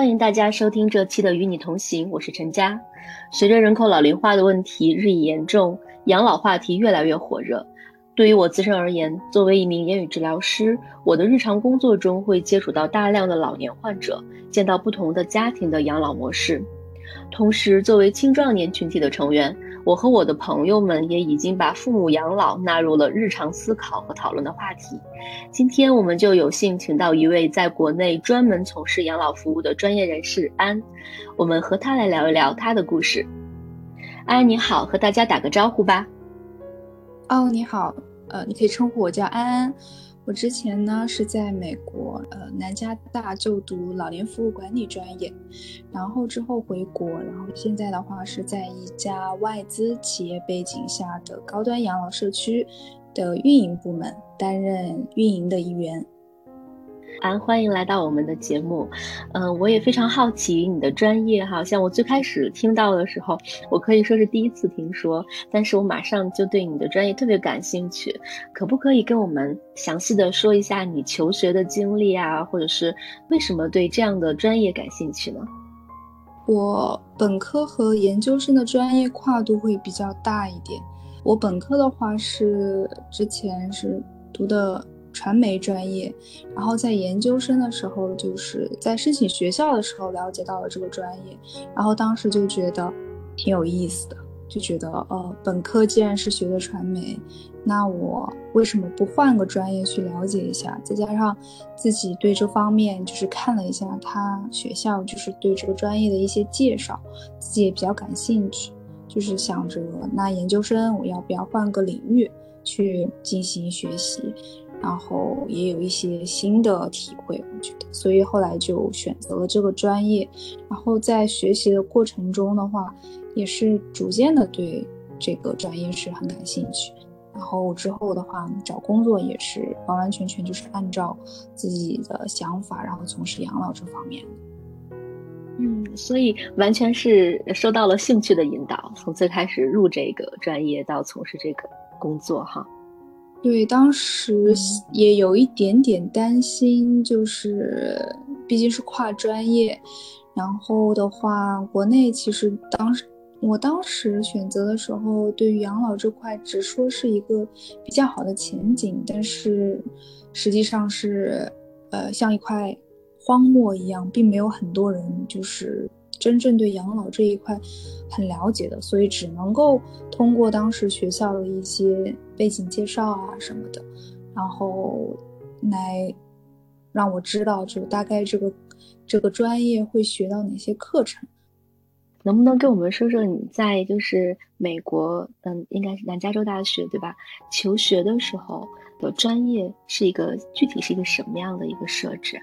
欢迎大家收听这期的《与你同行》，我是陈佳。随着人口老龄化的问题日益严重，养老话题越来越火热。对于我自身而言，作为一名言语治疗师，我的日常工作中会接触到大量的老年患者，见到不同的家庭的养老模式。同时，作为青壮年群体的成员，我和我的朋友们也已经把父母养老纳入了日常思考和讨论的话题。今天，我们就有幸请到一位在国内专门从事养老服务的专业人士安，我们和他来聊一聊他的故事。安，你好，和大家打个招呼吧。哦，你好，呃，你可以称呼我叫安安。我之前呢是在美国，呃，南加大就读老年服务管理专业，然后之后回国，然后现在的话是在一家外资企业背景下的高端养老社区的运营部门担任运营的一员。安，欢迎来到我们的节目。嗯，我也非常好奇你的专业哈，像我最开始听到的时候，我可以说是第一次听说，但是我马上就对你的专业特别感兴趣。可不可以跟我们详细的说一下你求学的经历啊，或者是为什么对这样的专业感兴趣呢？我本科和研究生的专业跨度会比较大一点。我本科的话是之前是读的。传媒专业，然后在研究生的时候，就是在申请学校的时候了解到了这个专业，然后当时就觉得挺有意思的，就觉得呃，本科既然是学的传媒，那我为什么不换个专业去了解一下？再加上自己对这方面就是看了一下他学校就是对这个专业的一些介绍，自己也比较感兴趣，就是想着那研究生我要不要换个领域去进行学习？然后也有一些新的体会，我觉得，所以后来就选择了这个专业。然后在学习的过程中的话，也是逐渐的对这个专业是很感兴趣。然后之后的话，找工作也是完完全全就是按照自己的想法，然后从事养老这方面。嗯，所以完全是受到了兴趣的引导，从最开始入这个专业到从事这个工作，哈。对，当时也有一点点担心，就是毕竟是跨专业，然后的话，国内其实当时我当时选择的时候，对于养老这块只说是一个比较好的前景，但是实际上是，呃，像一块荒漠一样，并没有很多人就是。真正对养老这一块很了解的，所以只能够通过当时学校的一些背景介绍啊什么的，然后来让我知道就大概这个这个专业会学到哪些课程。能不能跟我们说说你在就是美国，嗯，应该是南加州大学对吧？求学的时候的专业是一个具体是一个什么样的一个设置？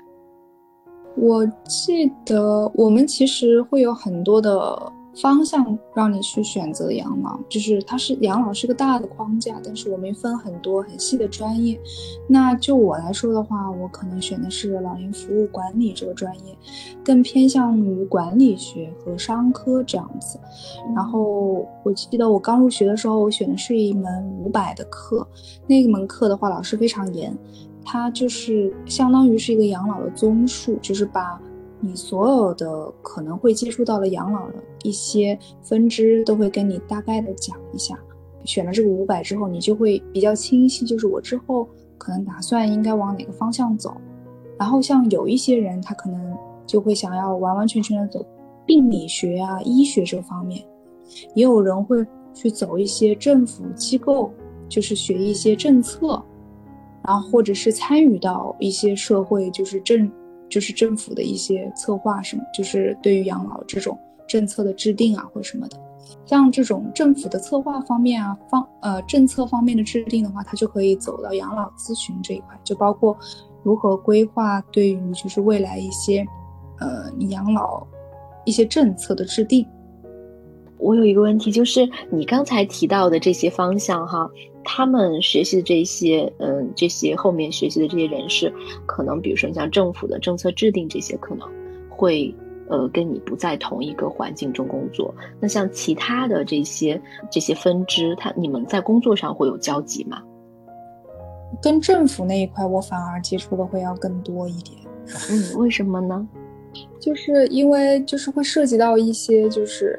我记得我们其实会有很多的方向让你去选择养老，就是它是养老是个大的框架，但是我们分很多很细的专业。那就我来说的话，我可能选的是老年服务管理这个专业，更偏向于管理学和商科这样子。然后我记得我刚入学的时候，我选的是一门五百的课，那门课的话老师非常严。它就是相当于是一个养老的综述，就是把你所有的可能会接触到的养老的一些分支都会跟你大概的讲一下。选了这个五百之后，你就会比较清晰，就是我之后可能打算应该往哪个方向走。然后像有一些人，他可能就会想要完完全全的走病理学啊、医学这方面，也有人会去走一些政府机构，就是学一些政策。然后，或者是参与到一些社会，就是政，就是政府的一些策划什么，就是对于养老这种政策的制定啊，或什么的。像这种政府的策划方面啊，方呃政策方面的制定的话，它就可以走到养老咨询这一块，就包括如何规划对于就是未来一些呃养老一些政策的制定。我有一个问题，就是你刚才提到的这些方向哈，他们学习的这些嗯这些后面学习的这些人士，可能比如说像政府的政策制定这些，可能会。呃，跟你不在同一个环境中工作，那像其他的这些这些分支，他你们在工作上会有交集吗？跟政府那一块，我反而接触的会要更多一点。嗯，为什么呢？就是因为就是会涉及到一些就是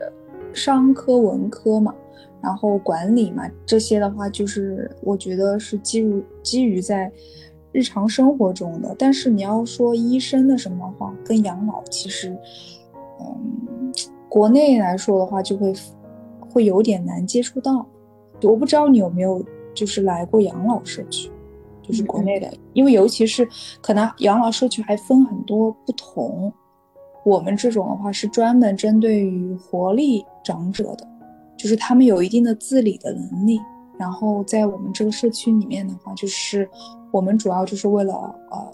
商科、文科嘛，然后管理嘛，这些的话，就是我觉得是基于基于在。日常生活中的，但是你要说医生的什么话，跟养老其实，嗯，国内来说的话，就会会有点难接触到。我不知道你有没有就是来过养老社区，就是国内的，因为尤其是可能养老社区还分很多不同。我们这种的话是专门针对于活力长者的，就是他们有一定的自理的能力。然后在我们这个社区里面的话，就是我们主要就是为了呃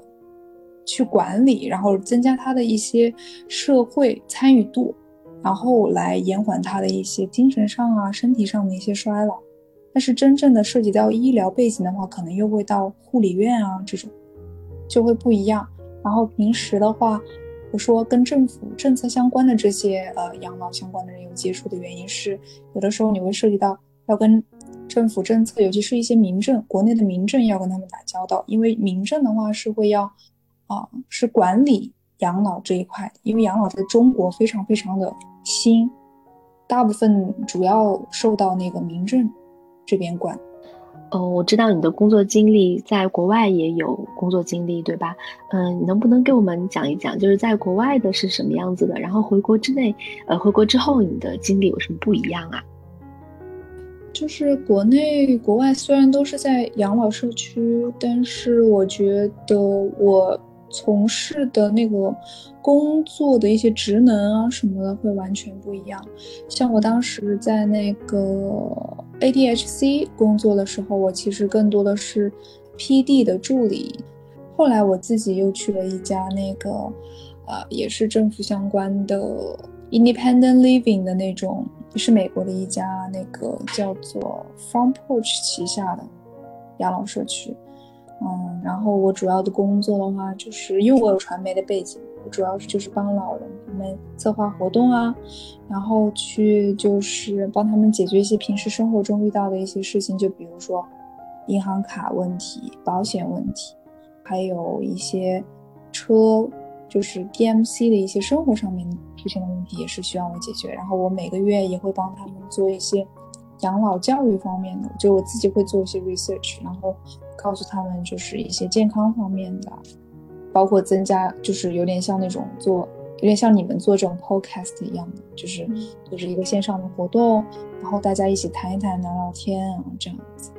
去管理，然后增加他的一些社会参与度，然后来延缓他的一些精神上啊、身体上的一些衰老。但是真正的涉及到医疗背景的话，可能又会到护理院啊这种，就会不一样。然后平时的话，我说跟政府政策相关的这些呃养老相关的人有接触的原因是，有的时候你会涉及到要跟。政府政策，尤其是一些民政，国内的民政要跟他们打交道，因为民政的话是会要，啊，是管理养老这一块，因为养老在中国非常非常的新，大部分主要受到那个民政这边管。哦，我知道你的工作经历在国外也有工作经历，对吧？嗯，你能不能给我们讲一讲，就是在国外的是什么样子的？然后回国之内，呃，回国之后你的经历有什么不一样啊？就是国内国外虽然都是在养老社区，但是我觉得我从事的那个工作的一些职能啊什么的会完全不一样。像我当时在那个 ADHC 工作的时候，我其实更多的是 PD 的助理。后来我自己又去了一家那个，呃，也是政府相关的 Independent Living 的那种。是美国的一家那个叫做 Front Porch 旗下的养老社区，嗯，然后我主要的工作的话，就是因为我有传媒的背景，我主要是就是帮老人他们策划活动啊，然后去就是帮他们解决一些平时生活中遇到的一些事情，就比如说银行卡问题、保险问题，还有一些车。就是 DMC 的一些生活上面出现的问题也是需要我解决，然后我每个月也会帮他们做一些养老教育方面的，就我自己会做一些 research，然后告诉他们就是一些健康方面的，包括增加，就是有点像那种做，有点像你们做这种 podcast 一样的，就是就是一个线上的活动，然后大家一起谈一谈、聊聊天啊这样子。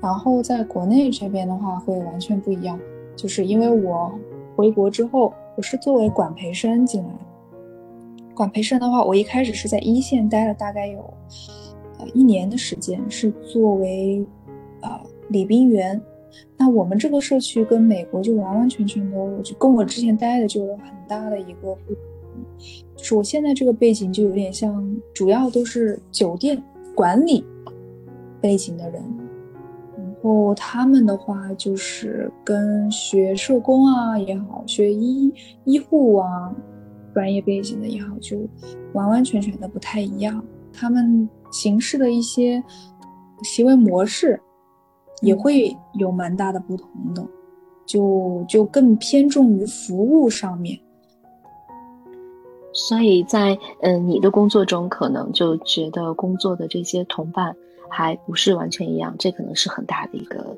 然后在国内这边的话会完全不一样，就是因为我回国之后。我是作为管培生进来的。管培生的话，我一开始是在一线待了大概有呃一年的时间，是作为呃礼宾员。那我们这个社区跟美国就完完全全都就跟我之前待的就有很大的一个不同，就是我现在这个背景就有点像，主要都是酒店管理背景的人。然后他们的话就是跟学社工啊也好，学医医护啊专业背景的也好，就完完全全的不太一样。他们行事的一些行为模式也会有蛮大的不同的，就就更偏重于服务上面。所以在嗯你的工作中，可能就觉得工作的这些同伴。还不是完全一样，这可能是很大的一个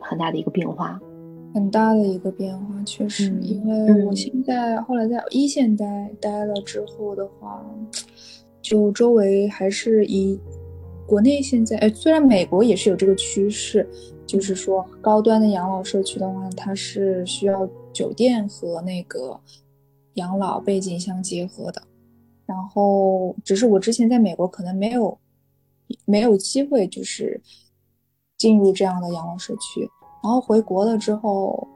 很大的一个变化，很大的一个变化，确实。因为我现在后来在一线待待了之后的话，就周围还是以国内现在，哎，虽然美国也是有这个趋势，就是说高端的养老社区的话，它是需要酒店和那个养老背景相结合的。然后只是我之前在美国可能没有没有机会，就是进入这样的养老社区。然后回国了之后，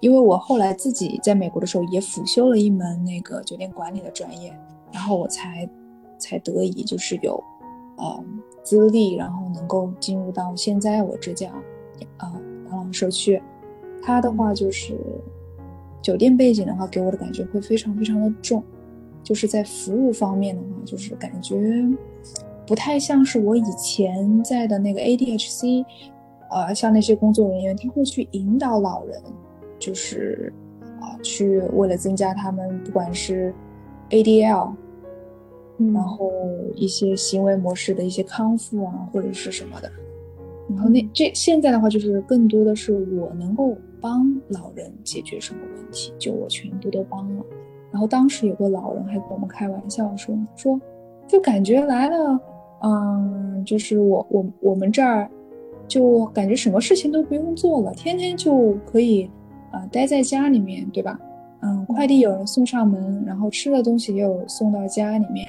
因为我后来自己在美国的时候也辅修了一门那个酒店管理的专业，然后我才才得以就是有呃资历，然后能够进入到现在我这家呃养老社区。它的话就是酒店背景的话，给我的感觉会非常非常的重。就是在服务方面的话，就是感觉不太像是我以前在的那个 ADHC，呃，像那些工作人员，他会去引导老人，就是啊，去为了增加他们不管是 ADL，然后一些行为模式的一些康复啊，或者是什么的。然后那这现在的话，就是更多的是我能够帮老人解决什么问题，就我全部都帮了。然后当时有个老人还跟我们开玩笑说说，就感觉来了，嗯，就是我我我们这儿，就感觉什么事情都不用做了，天天就可以，呃，待在家里面，对吧？嗯，快递有人送上门，然后吃的东西也有送到家里面，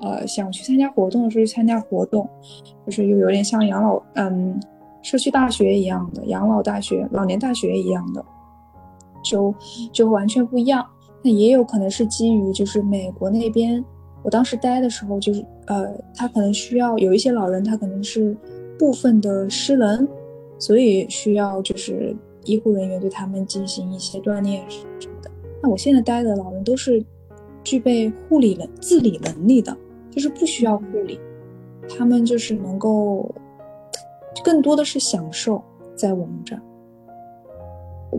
呃，想去参加活动的时候去参加活动，就是又有点像养老，嗯，社区大学一样的养老大学、老年大学一样的，就就完全不一样。那也有可能是基于就是美国那边，我当时待的时候，就是呃，他可能需要有一些老人，他可能是部分的失能，所以需要就是医护人员对他们进行一些锻炼什么的。那我现在待的老人都是具备护理能自理能力的，就是不需要护理，他们就是能够更多的是享受在我们这儿。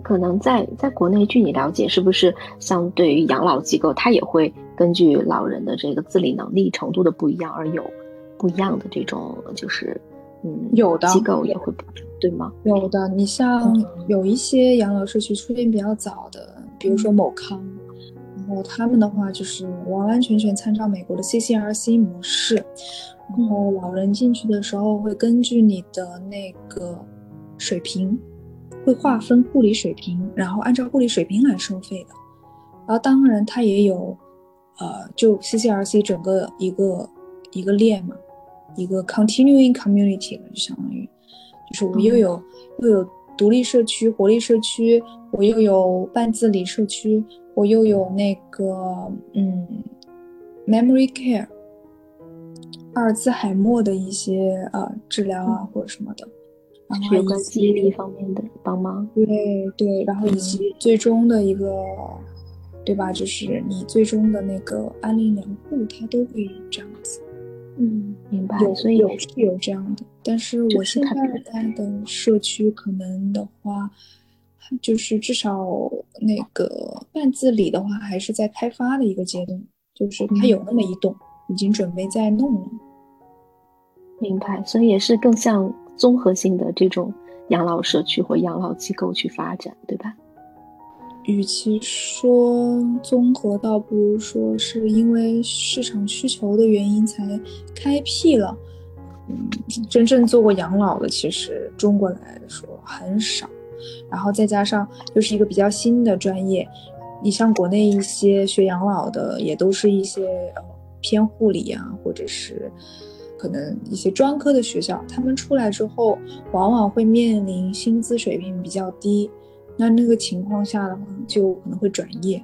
可能在在国内，据你了解，是不是相对于养老机构，它也会根据老人的这个自理能力程度的不一样而有不一样的这种，就是嗯，有的机构也会不一样，对吗？有的，你像有一些养老社区出现比较早的，比如说某康，然后他们的话就是完完全全参照美国的 CCRC 模式，然后老人进去的时候会根据你的那个水平。会划分护理水平，然后按照护理水平来收费的。然后当然它也有，呃，就 CCRC 整个一个一个链嘛，一个 continuing community 就相当于，就是我们又有又有独立社区、活力社区，我又有半自理社区，我又有那个嗯 memory care，阿尔兹海默的一些呃治疗啊或者什么的。然后有关记忆力方面的帮忙，对对，然后以及最终的一个，对吧？就是你最终的那个安利良护，它都会这样子。嗯，明白。有，所以有是有这样的，但是我现在在的社区可能的话，就是至少那个半自理的话，还是在开发的一个阶段，就是它有那么一栋，已经准备在弄了。明白，所以也是更像。综合性的这种养老社区或养老机构去发展，对吧？与其说综合，倒不如说是因为市场需求的原因才开辟了。嗯，真正做过养老的，其实中国来说很少。然后再加上又是一个比较新的专业，你像国内一些学养老的，也都是一些呃偏护理啊，或者是。可能一些专科的学校，他们出来之后，往往会面临薪资水平比较低，那那个情况下的话，就可能会转业，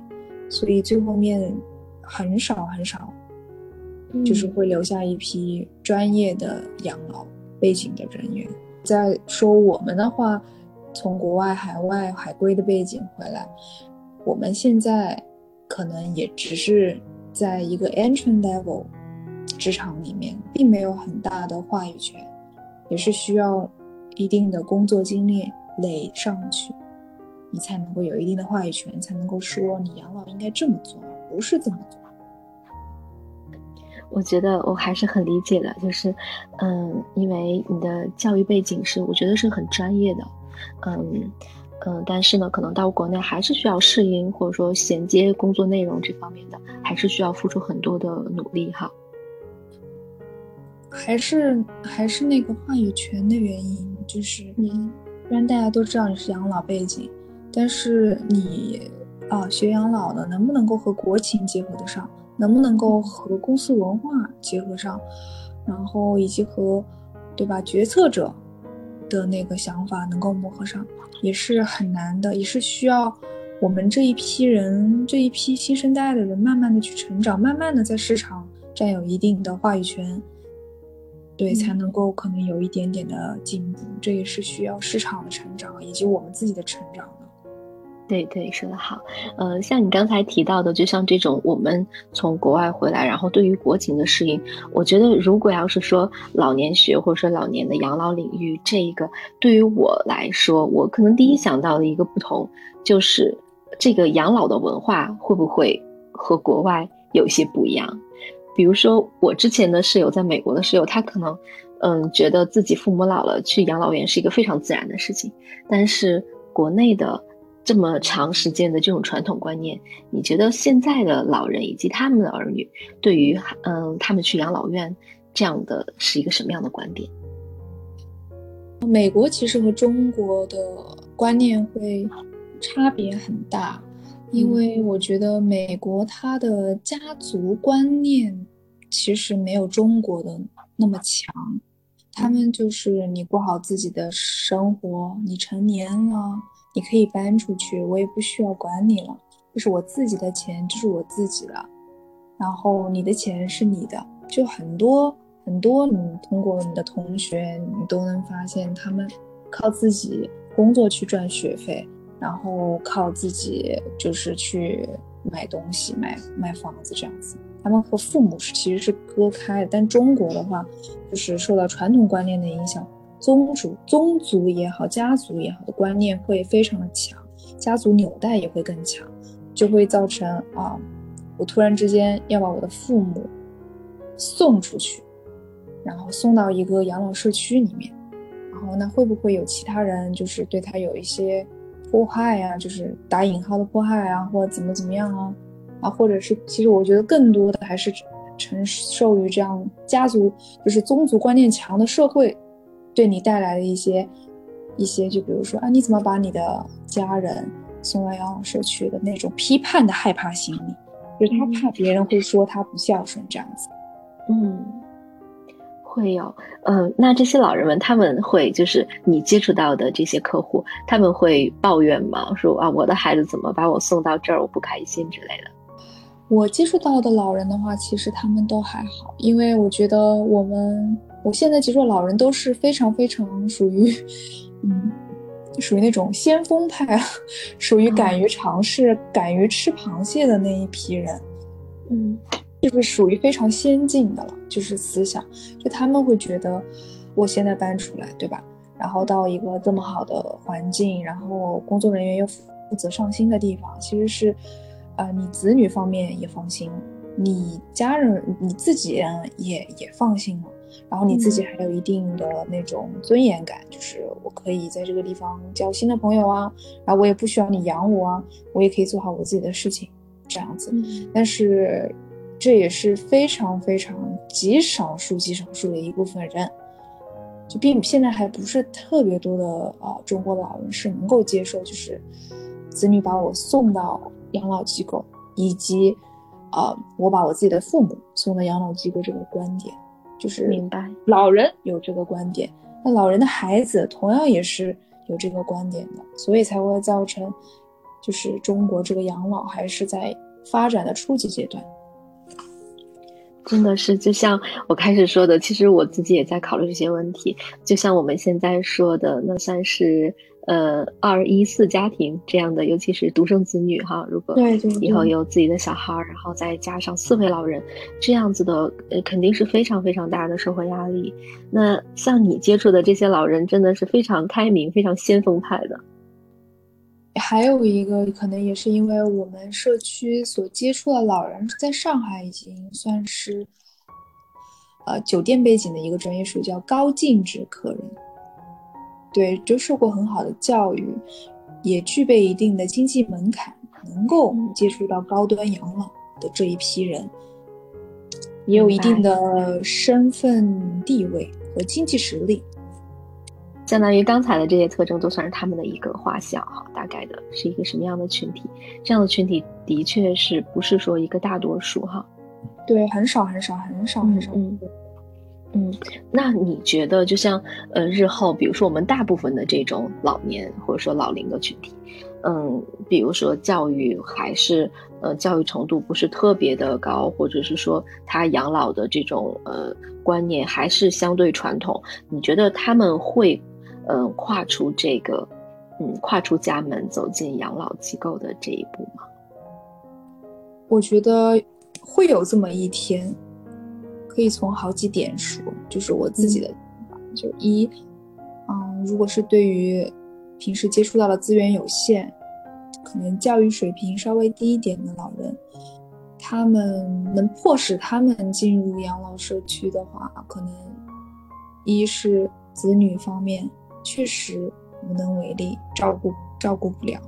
所以最后面很少很少，就是会留下一批专业的养老背景的人员。再说我们的话，从国外、海外、海归的背景回来，我们现在可能也只是在一个 entry level。职场里面并没有很大的话语权，也是需要一定的工作经历垒上去，你才能够有一定的话语权，才能够说你养老应该这么做，不是这么做。我觉得我还是很理解的，就是，嗯，因为你的教育背景是，我觉得是很专业的，嗯嗯，但是呢，可能到国内还是需要适应或者说衔接工作内容这方面的，还是需要付出很多的努力哈。还是还是那个话语权的原因，就是嗯，虽然大家都知道你是养老背景，但是你啊学养老的能不能够和国情结合得上，能不能够和公司文化结合上，然后以及和，对吧，决策者的那个想法能够磨合上，也是很难的，也是需要我们这一批人，这一批新生代的人，慢慢的去成长，慢慢的在市场占有一定的话语权，对，才能够可能有一点点的进步，这也是需要市场的成长以及我们自己的成长。对对，说的好。呃，像你刚才提到的，就像这种我们从国外回来，然后对于国情的适应，我觉得如果要是说老年学或者说老年的养老领域，这一个对于我来说，我可能第一想到的一个不同，就是这个养老的文化会不会和国外有一些不一样？比如说我之前的室友在美国的室友，他可能嗯觉得自己父母老了去养老院是一个非常自然的事情，但是国内的。这么长时间的这种传统观念，你觉得现在的老人以及他们的儿女对于嗯他们去养老院这样的是一个什么样的观点？美国其实和中国的观念会差别很大，因为我觉得美国它的家族观念其实没有中国的那么强，他们就是你过好自己的生活，你成年了。你可以搬出去，我也不需要管你了。这是我自己的钱，这是我自己的。然后你的钱是你的，就很多很多。你通过你的同学，你都能发现他们靠自己工作去赚学费，然后靠自己就是去买东西、买买房子这样子。他们和父母是其实是割开的。但中国的话，就是受到传统观念的影响。宗族、宗族也好，家族也好的观念会非常的强，家族纽带也会更强，就会造成啊，我突然之间要把我的父母送出去，然后送到一个养老社区里面，然后那会不会有其他人就是对他有一些迫害呀，就是打引号的迫害啊，或者怎么怎么样啊，啊，或者是其实我觉得更多的还是承受于这样家族就是宗族观念强的社会。对你带来的一些一些，就比如说啊，你怎么把你的家人送到养老社区的那种批判的害怕心理，就是他怕别人会说他不孝顺这样子。嗯，会有。嗯，那这些老人们他们会就是你接触到的这些客户，他们会抱怨吗？说啊，我的孩子怎么把我送到这儿，我不开心之类的。我接触到的老人的话，其实他们都还好，因为我觉得我们。我现在接触老人都是非常非常属于，嗯，属于那种先锋派，属于敢于尝试、敢于吃螃蟹的那一批人，嗯，就是属于非常先进的了，就是思想，就他们会觉得，我现在搬出来，对吧？然后到一个这么好的环境，然后工作人员又负责上心的地方，其实是，呃，你子女方面也放心，你家人你自己也也放心了。然后你自己还有一定的那种尊严感，就是我可以在这个地方交新的朋友啊，然后我也不需要你养我啊，我也可以做好我自己的事情，这样子。但是这也是非常非常极少数极少数的一部分人，就并现在还不是特别多的啊，中国老人是能够接受，就是子女把我送到养老机构，以及啊，我把我自己的父母送到养老机构这个观点。就是明白，老人有这个观点，那老人的孩子同样也是有这个观点的，所以才会造成，就是中国这个养老还是在发展的初级阶段。真的是，就像我开始说的，其实我自己也在考虑这些问题。就像我们现在说的，那算是。呃，二一四家庭这样的，尤其是独生子女哈，如果以后有自己的小孩，然后再加上四位老人，这样子的，呃，肯定是非常非常大的社会压力。那像你接触的这些老人，真的是非常开明、非常先锋派的。还有一个可能也是因为我们社区所接触的老人，在上海已经算是，呃，酒店背景的一个专业术语叫高净值客人。对，就受过很好的教育，也具备一定的经济门槛，能够接触到高端养老的这一批人，也有一定的身份地位和经济实力。相当于刚才的这些特征都算是他们的一个画像哈，大概的是一个什么样的群体？这样的群体的确是不是说一个大多数哈？对，很少很少很少很少。嗯嗯，嗯那你觉得，就像呃，日后比如说我们大部分的这种老年或者说老龄的群体，嗯，比如说教育还是呃教育程度不是特别的高，或者是说他养老的这种呃观念还是相对传统，你觉得他们会嗯跨出这个嗯跨出家门走进养老机构的这一步吗？我觉得会有这么一天。可以从好几点说，就是我自己的，就一，嗯，如果是对于平时接触到的资源有限，可能教育水平稍微低一点的老人，他们能迫使他们进入养老社区的话，可能一是子女方面确实无能为力，照顾照顾不了，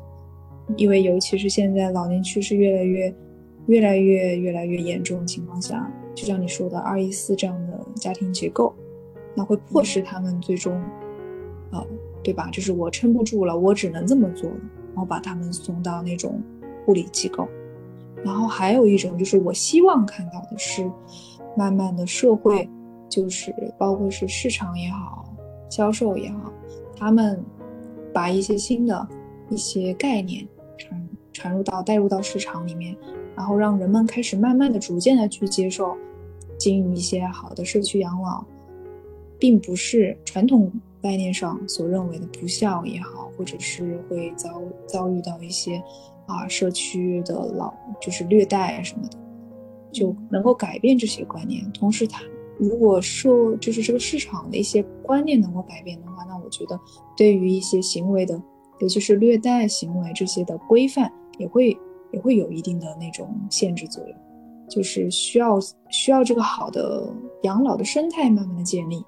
因为尤其是现在老年趋势越来越、越来越、越来越严重的情况下。就像你说的二一四这样的家庭结构，那会迫使他们最终，呃，对吧？就是我撑不住了，我只能这么做了，然后把他们送到那种护理机构。然后还有一种就是我希望看到的是，慢慢的社会，就是包括是市场也好，销售也好，他们把一些新的一些概念传传入到带入到市场里面。然后让人们开始慢慢的、逐渐的去接受，经营一些好的社区养老，并不是传统概念上所认为的不孝也好，或者是会遭遭遇到一些啊社区的老就是虐待什么的，就能够改变这些观念。同时，它如果说就是这个市场的一些观念能够改变的话，那我觉得对于一些行为的，尤其是虐待行为这些的规范也会。也会有一定的那种限制作用，就是需要需要这个好的养老的生态慢慢的建立，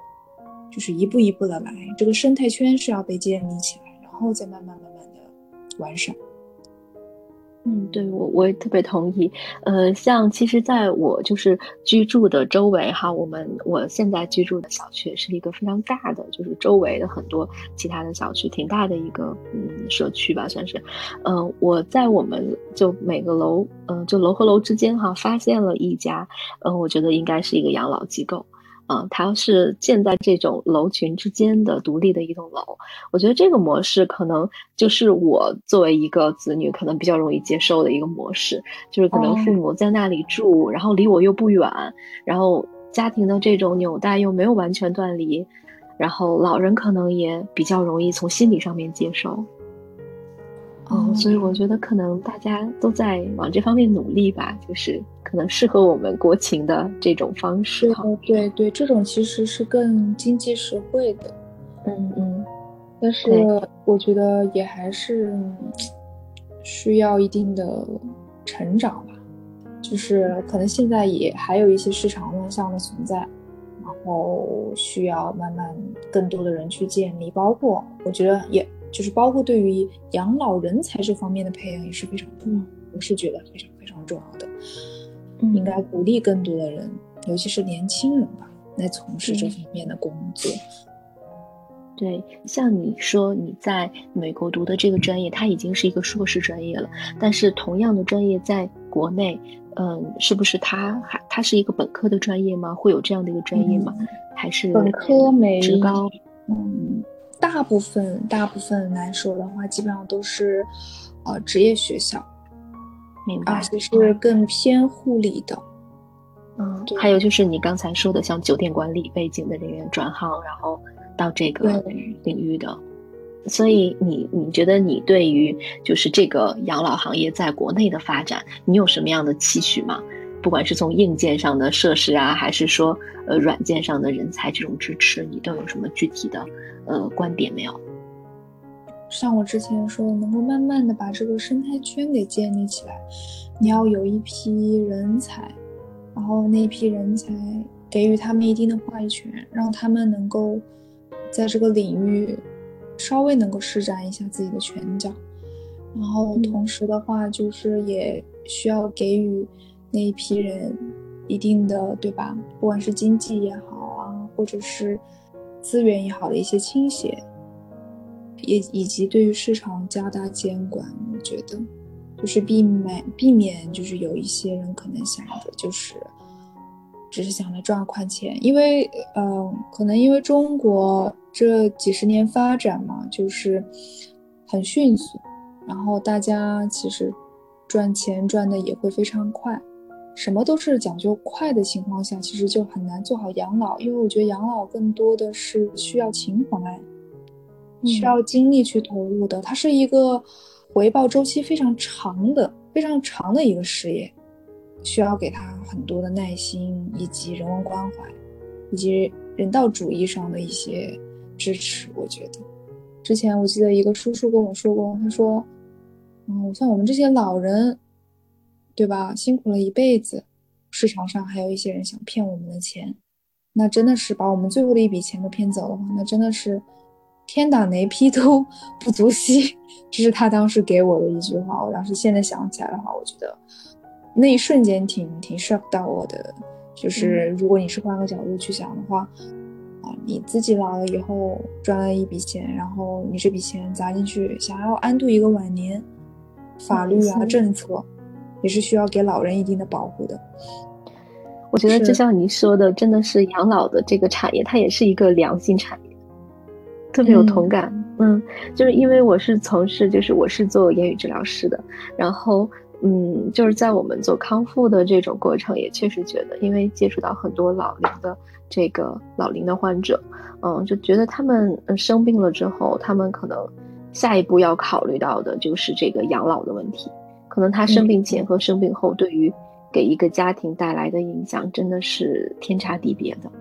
就是一步一步的来，这个生态圈是要被建立起来，然后再慢慢慢慢的完善。嗯，对我我也特别同意。呃，像其实在我就是居住的周围哈，我们我现在居住的小区是一个非常大的，就是周围的很多其他的小区挺大的一个嗯社区吧，算是。嗯，我在我们就每个楼嗯就楼和楼之间哈，发现了一家嗯，我觉得应该是一个养老机构。啊，它是建在这种楼群之间的独立的一栋楼，我觉得这个模式可能就是我作为一个子女可能比较容易接受的一个模式，就是可能父母在那里住，然后离我又不远，然后家庭的这种纽带又没有完全断离，然后老人可能也比较容易从心理上面接受。哦，所以我觉得可能大家都在往这方面努力吧，就是可能适合我们国情的这种方式。对对，这种其实是更经济实惠的。嗯嗯，但是我觉得也还是需要一定的成长吧，就是可能现在也还有一些市场乱象的存在，然后需要慢慢更多的人去建立，包括我觉得也。就是包括对于养老人才这方面的培养也是非常重要，我是觉得非常非常重要的，应该鼓励更多的人，尤其是年轻人吧，来从事这方面的工作。对，像你说你在美国读的这个专业，它已经是一个硕士专业了，但是同样的专业在国内，嗯，是不是它还它是一个本科的专业吗？会有这样的一个专业吗？还是本科没职高？嗯。大部分大部分来说的话，基本上都是，呃，职业学校，明白，而且是更偏护理的。嗯，还有就是你刚才说的，像酒店管理背景的人员转行，然后到这个领域的。所以你你觉得你对于就是这个养老行业在国内的发展，你有什么样的期许吗？不管是从硬件上的设施啊，还是说呃软件上的人才这种支持，你都有什么具体的？呃，观点没有。像我之前说的，能够慢慢的把这个生态圈给建立起来，你要有一批人才，然后那批人才给予他们一定的话语权，让他们能够在这个领域稍微能够施展一下自己的拳脚，然后同时的话，就是也需要给予那一批人一定的，对吧？不管是经济也好啊，或者是。资源也好的一些倾斜，也以及对于市场加大监管，我觉得就是避免避免，就是有一些人可能想的就是只是想来赚快钱，因为呃，可能因为中国这几十年发展嘛，就是很迅速，然后大家其实赚钱赚的也会非常快，什么都是讲究快的情况下，其实就很难做好养老，因为我觉得养老更多的是需要情怀，需要精力去投入的，它是一个回报周期非常长的、非常长的一个事业。需要给他很多的耐心，以及人文关怀，以及人道主义上的一些支持。我觉得，之前我记得一个叔叔跟我说过，他说：“嗯，像我们这些老人，对吧？辛苦了一辈子，市场上还有一些人想骗我们的钱，那真的是把我们最后的一笔钱都骗走的话，那真的是天打雷劈都 不足惜。”这是他当时给我的一句话。我当时现在想起来的话，我觉得。那一瞬间挺挺 shock 到我的，就是如果你是换个角度去想的话，啊，你自己老了以后赚了一笔钱，然后你这笔钱砸进去，想要安度一个晚年，法律啊政策也是需要给老人一定的保护的。我觉得就像你说的，真的是养老的这个产业，它也是一个良性产业，特别有同感。嗯，就是因为我是从事，就是我是做言语治疗师的，然后。嗯，就是在我们做康复的这种过程，也确实觉得，因为接触到很多老龄的这个老龄的患者，嗯，就觉得他们生病了之后，他们可能下一步要考虑到的就是这个养老的问题。可能他生病前和生病后，对于给一个家庭带来的影响，真的是天差地别的。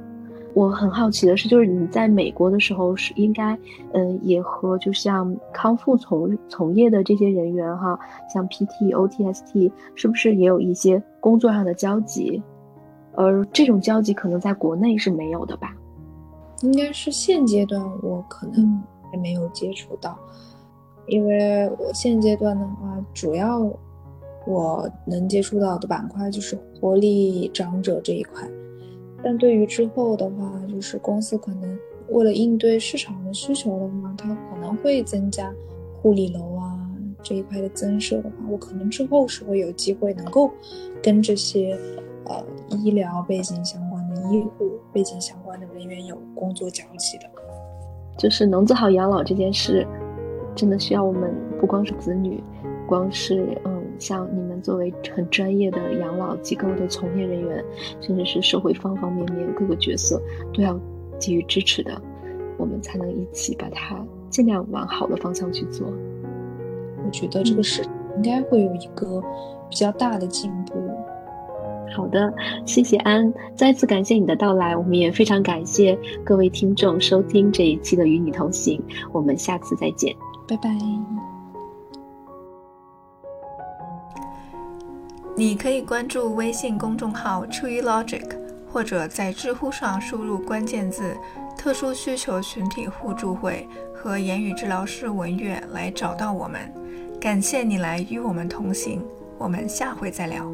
我很好奇的是，就是你在美国的时候是应该，嗯，也和就像康复从从业的这些人员哈，像 PT、OTST，是不是也有一些工作上的交集？而这种交集可能在国内是没有的吧？应该是现阶段我可能还没有接触到，因为我现阶段的话，主要我能接触到的板块就是活力长者这一块。但对于之后的话，就是公司可能为了应对市场的需求的话，它可能会增加护理楼啊这一块的增设的话，我可能之后是会有机会能够跟这些呃医疗背景相关的医护背景相关的人员有工作交集的。就是能做好养老这件事，真的需要我们不光是子女，光是嗯。像你作为很专业的养老机构的从业人员，甚至是社会方方面面各个角色都要给予支持的，我们才能一起把它尽量往好的方向去做。我觉得这个是应该会有一个比较大的进步。好的，谢谢安，再次感谢你的到来，我们也非常感谢各位听众收听这一期的与你同行，我们下次再见，拜拜。你可以关注微信公众号 Tree Logic，或者在知乎上输入关键字“特殊需求群体互助会”和言语治疗师文月来找到我们。感谢你来与我们同行，我们下回再聊。